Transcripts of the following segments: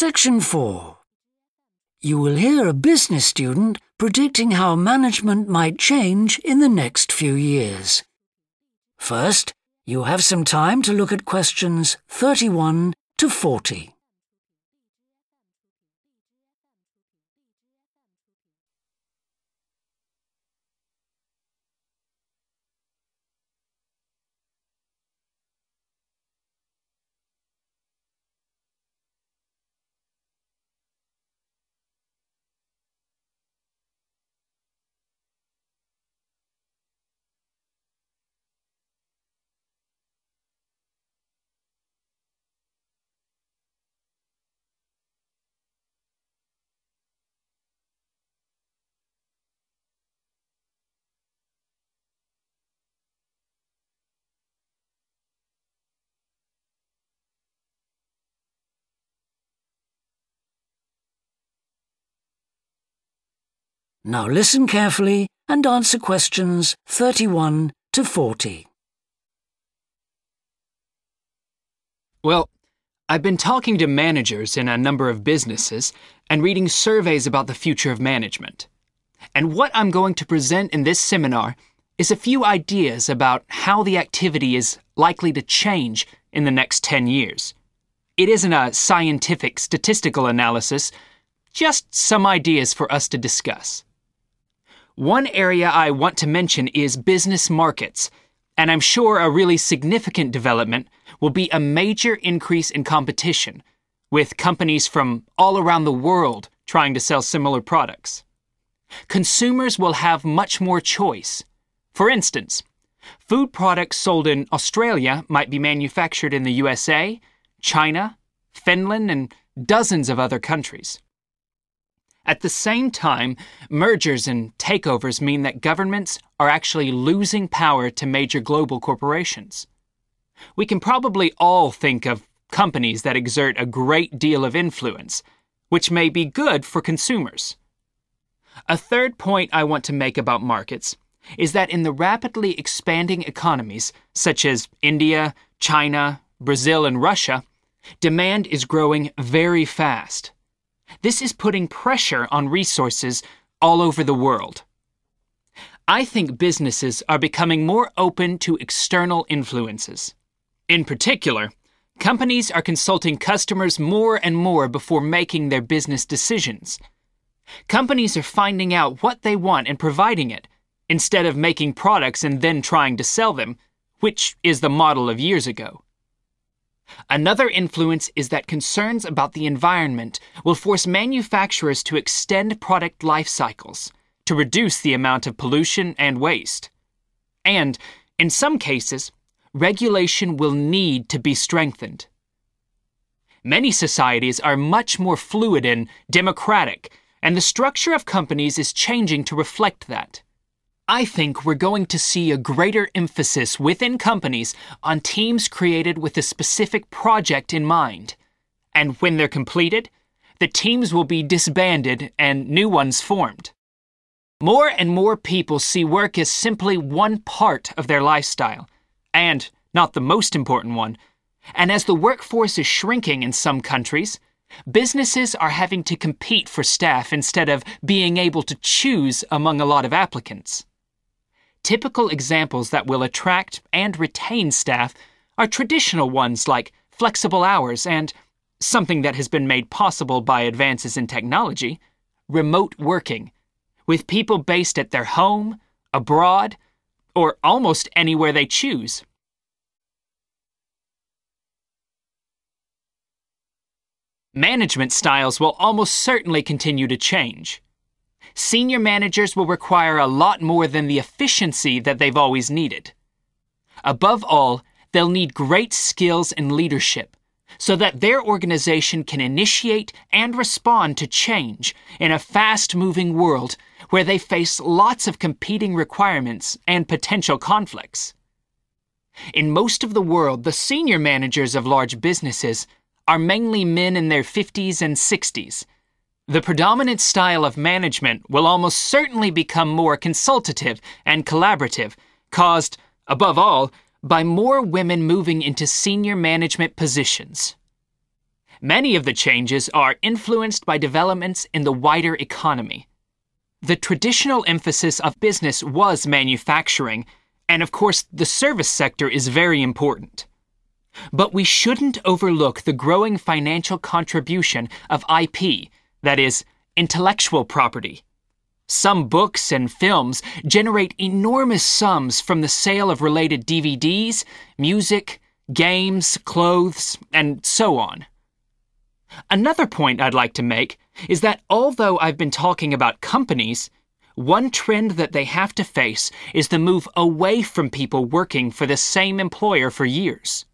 Section 4. You will hear a business student predicting how management might change in the next few years. First, you have some time to look at questions 31 to 40. Now listen carefully and answer questions 31 to 40. Well, I've been talking to managers in a number of businesses and reading surveys about the future of management. And what I'm going to present in this seminar is a few ideas about how the activity is likely to change in the next 10 years. It isn't a scientific statistical analysis, just some ideas for us to discuss. One area I want to mention is business markets, and I'm sure a really significant development will be a major increase in competition, with companies from all around the world trying to sell similar products. Consumers will have much more choice. For instance, food products sold in Australia might be manufactured in the USA, China, Finland, and dozens of other countries. At the same time, mergers and takeovers mean that governments are actually losing power to major global corporations. We can probably all think of companies that exert a great deal of influence, which may be good for consumers. A third point I want to make about markets is that in the rapidly expanding economies, such as India, China, Brazil, and Russia, demand is growing very fast. This is putting pressure on resources all over the world. I think businesses are becoming more open to external influences. In particular, companies are consulting customers more and more before making their business decisions. Companies are finding out what they want and providing it, instead of making products and then trying to sell them, which is the model of years ago. Another influence is that concerns about the environment will force manufacturers to extend product life cycles to reduce the amount of pollution and waste. And, in some cases, regulation will need to be strengthened. Many societies are much more fluid and democratic, and the structure of companies is changing to reflect that. I think we're going to see a greater emphasis within companies on teams created with a specific project in mind. And when they're completed, the teams will be disbanded and new ones formed. More and more people see work as simply one part of their lifestyle, and not the most important one. And as the workforce is shrinking in some countries, businesses are having to compete for staff instead of being able to choose among a lot of applicants. Typical examples that will attract and retain staff are traditional ones like flexible hours and something that has been made possible by advances in technology remote working, with people based at their home, abroad, or almost anywhere they choose. Management styles will almost certainly continue to change senior managers will require a lot more than the efficiency that they've always needed. Above all, they'll need great skills in leadership so that their organization can initiate and respond to change in a fast moving world where they face lots of competing requirements and potential conflicts. In most of the world, the senior managers of large businesses are mainly men in their 50s and 60s the predominant style of management will almost certainly become more consultative and collaborative, caused, above all, by more women moving into senior management positions. many of the changes are influenced by developments in the wider economy. The traditional emphasis of business was manufacturing, and of course, the service sector is very important. But we shouldn't overlook the growing financial contribution of IP, that is, intellectual property. Some books and films generate enormous sums from the sale of related DVDs, music, games, clothes, and so on. Another point I'd like to make is that although I've been talking about companies, one trend that they have to face is the move away from people working for the same employer for years.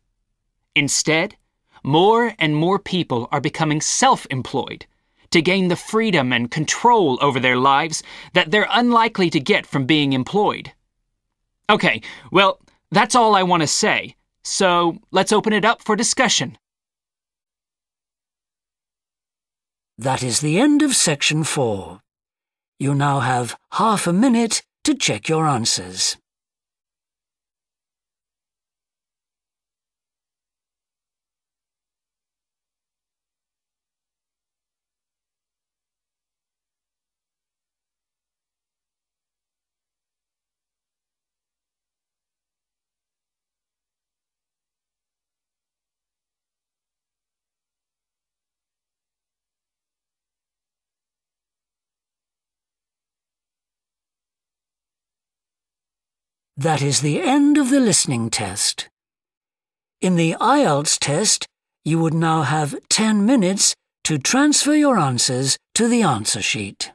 Instead, more and more people are becoming self employed to gain the freedom and control over their lives that they're unlikely to get from being employed. Okay, well, that's all I want to say, so let's open it up for discussion. That is the end of section four. You now have half a minute to check your answers. That is the end of the listening test. In the IELTS test, you would now have 10 minutes to transfer your answers to the answer sheet.